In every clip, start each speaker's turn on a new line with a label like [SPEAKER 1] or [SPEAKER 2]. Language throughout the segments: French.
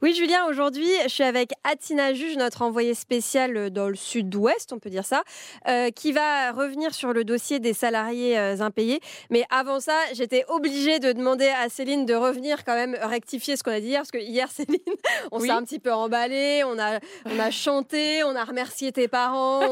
[SPEAKER 1] Oui, Julien, aujourd'hui, je suis avec Atina Juge, notre envoyé spécial dans le sud-ouest, on peut dire ça, euh, qui va revenir sur le dossier des salariés euh, impayés. Mais avant ça, j'étais obligée de demander à Céline de revenir quand même rectifier ce qu'on a dit hier, parce que hier, Céline, on s'est un petit peu emballé, on a, on a chanté, on a remercié tes parents,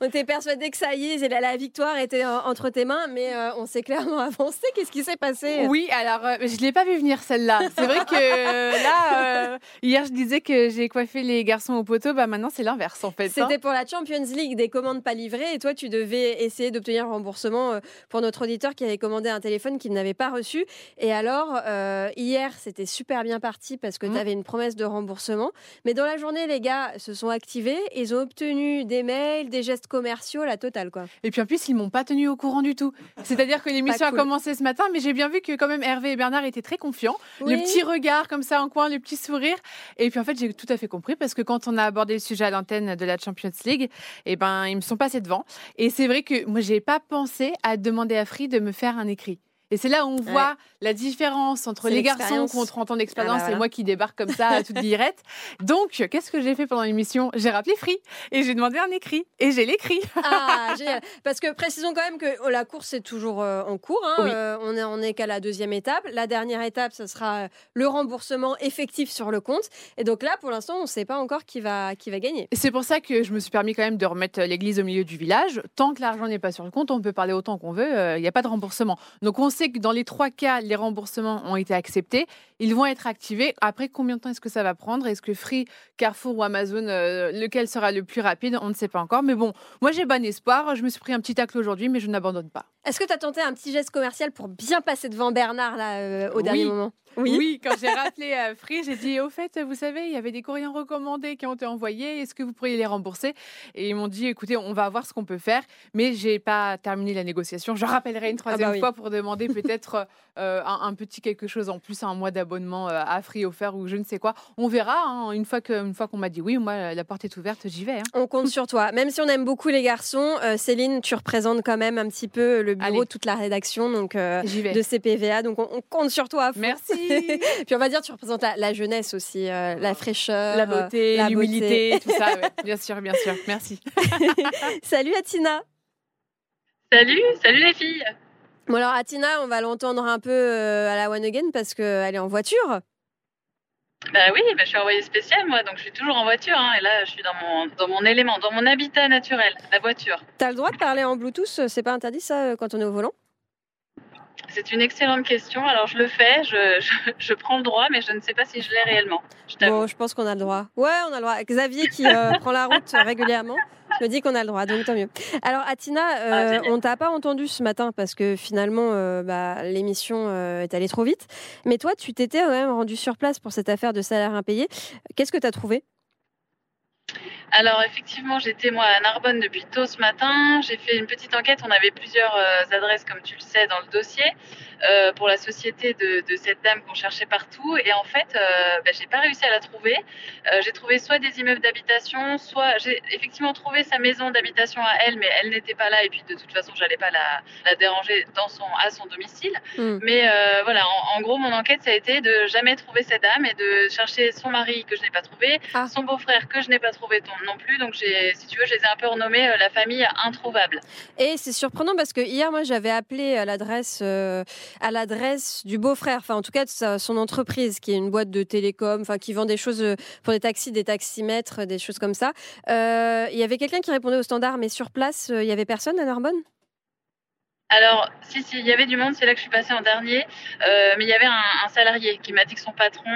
[SPEAKER 1] on, était persuadés que ça y est, la, la victoire était entre tes mains, mais euh, on s'est clairement avancé. Qu'est-ce qui s'est passé?
[SPEAKER 2] Oui, alors, je ne l'ai pas vu venir celle-là. C'est vrai que là Hier, je disais que j'ai coiffé les garçons au poteau. Bah maintenant, c'est l'inverse en fait. Hein.
[SPEAKER 1] C'était pour la Champions League des commandes pas livrées et toi, tu devais essayer d'obtenir un remboursement euh, pour notre auditeur qui avait commandé un téléphone qu'il n'avait pas reçu. Et alors, euh, hier, c'était super bien parti parce que mmh. tu avais une promesse de remboursement. Mais dans la journée, les gars se sont activés. Ils ont obtenu des mails, des gestes commerciaux, la totale quoi.
[SPEAKER 2] Et puis en plus, ils m'ont pas tenu au courant du tout. C'est-à-dire que l'émission a commencé ce matin, mais j'ai bien vu que quand même Hervé et Bernard étaient très confiants. Le petit regard comme ça en coin, le petit sourire. Et puis en fait, j'ai tout à fait compris parce que quand on a abordé le sujet à l'antenne de la Champions League, eh ben, ils me sont passés devant. Et c'est vrai que moi, j'ai pas pensé à demander à Free de me faire un écrit. Et c'est là où on voit la différence entre les garçons qui ont 30 ans d'expérience ah bah et moi qui débarque comme ça à toute dirette. Donc, qu'est-ce que j'ai fait pendant l'émission? J'ai rappelé Free et j'ai demandé un écrit et j'ai l'écrit.
[SPEAKER 1] Ah, génial. Parce que précisons quand même que oh, la course est toujours euh, en cours. Hein. Euh, on est, on est qu'à la deuxième étape. La dernière étape, ce sera euh, le remboursement effectif sur le compte. Et donc là, pour l'instant, on ne sait pas encore qui va, qui va gagner.
[SPEAKER 2] C'est pour ça que je me suis permis quand même de remettre l'église au milieu du village. Tant que l'argent n'est pas sur le compte, on peut parler autant qu'on veut. Il n'y a pas de remboursement. Donc on sait que dans les trois cas, les remboursements ont été acceptés. Ils vont être activés. Après, combien de temps est-ce que ça va prendre? Est-ce que Free, Carrefour ou Amazon, euh, lequel sera le plus rapide? On ne sait pas encore. Mais bon, moi j'ai bon espoir. Je me suis pris un petit tacle aujourd'hui, mais je n'abandonne pas.
[SPEAKER 1] Est-ce que tu as tenté un petit geste commercial pour bien passer devant Bernard là, euh, au dernier moment?
[SPEAKER 2] Oui. quand j'ai rappelé à Free, j'ai dit au fait, vous savez, il y avait des courriers recommandés qui ont été envoyés. Est-ce que vous pourriez les rembourser? Et ils m'ont dit écoutez, on va voir ce qu'on peut faire, mais j'ai pas terminé la négociation. Je rappellerai une ah troisième bah fois pour demander peut-être euh, un, petit quelque chose en plus, un mois d'abonnement euh, à Free offert ou je ne sais quoi. On verra. Hein. une fois que, fois qu'on m'a dit oui, moi la porte est ouverte, j'y vais. Hein.
[SPEAKER 1] On compte sur toi. Même si on aime beaucoup les garçons, euh, Céline, tu représentes quand même un petit peu le bureau, toute la rédaction donc de CPVA. Donc on, compte sur toi.
[SPEAKER 2] Merci.
[SPEAKER 1] Puis on va dire, tu représentes la, jeunesse aussi, euh, la fraîcheur,
[SPEAKER 2] la beauté, l'humilité, tout ça. Bien sûr, bien sûr. Merci.
[SPEAKER 1] salut Atina.
[SPEAKER 3] Salut, salut les filles.
[SPEAKER 1] Bon alors Atina, on va l'entendre un peu euh, à la One Again parce qu'elle est en voiture.
[SPEAKER 3] Bah oui, bah je suis envoyée spéciale moi, donc je suis toujours en voiture. Hein, et là, je suis dans mon, dans mon élément, dans mon habitat naturel, la voiture.
[SPEAKER 1] T'as le droit de parler en Bluetooth C'est pas interdit ça quand on est au volant?
[SPEAKER 3] C'est une excellente question. Alors, je le fais, je, je, prends le droit, mais je ne sais pas si je l'ai réellement.
[SPEAKER 1] Je bon, je pense qu'on a le droit. Ouais, on a le droit. Xavier qui euh, prend la route régulièrement me dit qu'on a le droit, donc tant mieux. Alors, Atina, euh, ah, on t'a pas entendu ce matin parce que finalement, euh, bah, l'émission est allée trop vite. Mais toi, tu t'étais quand même rendu sur place pour cette affaire de salaire impayé. Qu'est-ce que tu as trouvé?
[SPEAKER 3] Alors effectivement, j'étais moi à Narbonne depuis tôt ce matin. J'ai fait une petite enquête. On avait plusieurs euh, adresses, comme tu le sais, dans le dossier. Euh, pour la société de, de cette dame qu'on cherchait partout. Et en fait, euh, ben, j'ai pas réussi à la trouver. Euh, j'ai trouvé soit des immeubles d'habitation, soit j'ai effectivement trouvé sa maison d'habitation à elle, mais elle n'était pas là. Et puis de toute façon, j'allais pas la, la, déranger dans son, à son domicile. Hmm. Mais voilà, en, gros, mon enquête, ça a été de jamais trouver cette dame et de chercher son mari que je n'ai pas trouvé, ah. son beau-frère que je n'ai pas trouvé non plus. Donc, si tu veux, je les ai un peu renommés la famille introuvable.
[SPEAKER 1] Et c'est surprenant parce que hier, moi, j'avais appelé à l'adresse l'adresse du beau-frère, enfin en tout cas de son entreprise, qui est une boîte de télécom, enfin qui vend des choses euh, pour des taxis, des taximètres, des choses comme ça. Euh, il y avait quelqu'un qui répondait au standard, mais sur place, euh, il y avait personne à Narbonne?
[SPEAKER 3] Alors, si, si, il y avait du monde, c'est là que je suis passée en dernier. mais il y avait un, salarié qui m'a dit que son patron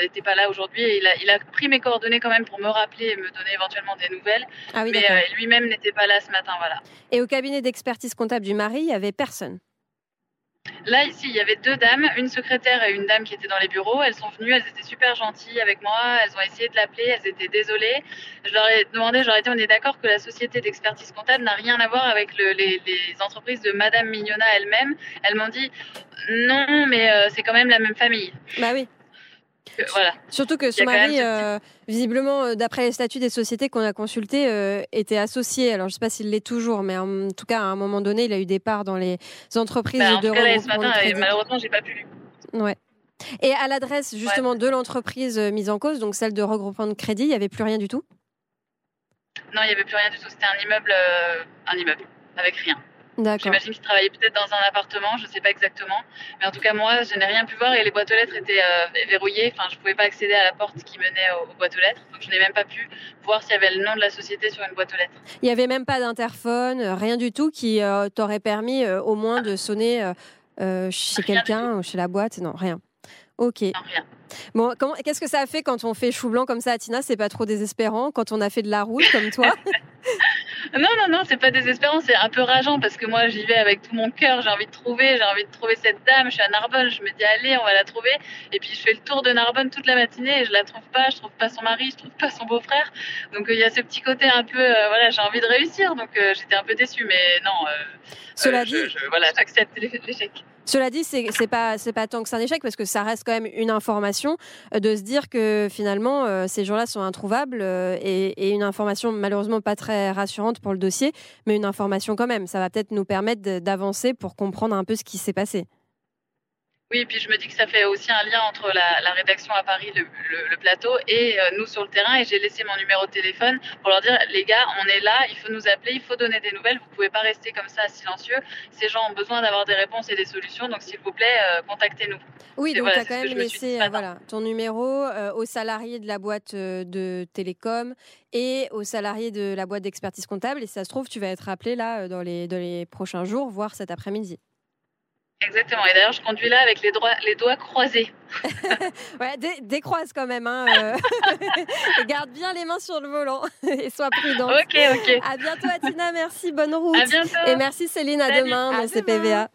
[SPEAKER 3] n'était pas là aujourd'hui et il a, il a, pris mes coordonnées quand même pour me rappeler et me donner éventuellement des nouvelles. Ah mais lui-même n'était pas là ce matin, voilà.
[SPEAKER 1] Et au cabinet d'expertise comptable du mari, il y avait personne
[SPEAKER 3] Là, ici, il y avait deux dames, une secrétaire et une dame qui étaient dans les bureaux. Elles sont venues, elles étaient super gentilles avec moi. Elles ont essayé de l'appeler, elles étaient désolées. Je leur ai demandé, j'aurais dit, on est d'accord que la société d'expertise comptable n'a rien à voir avec les, entreprises de Madame Mignona elle-même. Elles m'ont dit, non, mais euh, c'est quand même la même famille.
[SPEAKER 1] Bah oui.
[SPEAKER 3] Voilà.
[SPEAKER 1] Surtout que son mari, euh, visiblement, euh, d'après les statuts des sociétés qu'on a consultées, euh, était associé. Alors, je ne sais pas s'il l'est toujours, mais en tout cas, à un moment donné, il a eu des parts dans les entreprises
[SPEAKER 3] bah, en
[SPEAKER 1] de
[SPEAKER 3] tout cas, ce matin, malheureusement, j'ai pas pu.
[SPEAKER 1] Ouais. Et à l'adresse justement de l'entreprise mise en cause, donc celle de regroupement de crédit, il n'y avait plus rien du tout?
[SPEAKER 3] Non, il n'y avait plus rien du tout. C'était un immeuble, un immeuble avec rien. J'imagine qu'il travaillait peut-être dans un appartement, je ne sais pas exactement. Mais en tout cas, moi, je n'ai rien pu voir et les boîtes aux lettres étaient euh, verrouillées. Enfin, je ne pouvais pas accéder à la porte qui menait aux, boîtes aux lettres. Donc, je n'ai même pas pu voir s'il y avait le nom de la société sur une boîte aux lettres.
[SPEAKER 1] Il n'y avait même pas d'interphone, euh, rien du tout qui euh, t'aurait permis au moins de sonner chez quelqu'un ou chez la boîte Non, rien. Ok.
[SPEAKER 3] Non, rien.
[SPEAKER 1] Bon, qu'est-ce que ça a fait quand on fait chou blanc comme ça, Tina? C'est pas trop désespérant quand on a fait de la route comme toi?
[SPEAKER 3] Non, non, non, c'est pas désespérant, c'est un peu rageant parce que moi j'y vais avec tout mon cœur, j'ai envie de trouver, j'ai envie de trouver cette dame, je suis à Narbonne, je me dis allez, on va la trouver. Et puis je fais le tour de Narbonne toute la matinée et je la trouve pas, je trouve pas son mari, je trouve pas son beau-frère. Donc euh, il y a ce petit côté un peu, euh, voilà, j'ai envie de réussir, donc euh, j'étais un peu déçue, mais non,
[SPEAKER 1] Cela dit,
[SPEAKER 3] voilà, j'accepte l'échec.
[SPEAKER 1] Cela dit, c'est n'est pas pas tant que c'est un échec parce que ça reste quand même une information de se dire que finalement ces gens-là sont introuvables et, et, une information malheureusement pas très rassurante pour le dossier, mais une information quand même. Ça va peut-être nous permettre d'avancer pour comprendre un peu ce qui s'est passé.
[SPEAKER 3] Oui, et puis je me dis que ça fait aussi un lien entre la, rédaction à Paris, le, plateau, et euh, nous sur le terrain. Et j'ai laissé mon numéro de téléphone pour leur dire les gars, on est là, il faut nous appeler, il faut donner des nouvelles. Vous pouvez pas rester comme ça silencieux. Ces gens ont besoin d'avoir des réponses et des solutions. Donc s'il vous plaît, euh, contactez-nous.
[SPEAKER 1] Oui, donc tu as quand même laissé euh, voilà, ton numéro aux salariés de la boîte de télécom et aux salariés de la boîte d'expertise comptable. Et si ça se trouve, tu vas être appelé là dans les, dans les prochains jours, voire cet après-midi.
[SPEAKER 3] Exactement. Et d'ailleurs, je conduis là avec les, les doigts croisés.
[SPEAKER 1] ouais, décroise quand même. Hein, euh. Garde bien les mains sur le volant et sois prudent.
[SPEAKER 3] Ok, ok.
[SPEAKER 1] À bientôt, Atina. Merci. Bonne route.
[SPEAKER 3] À bientôt.
[SPEAKER 1] Et merci, Céline. À demain dans CPVA.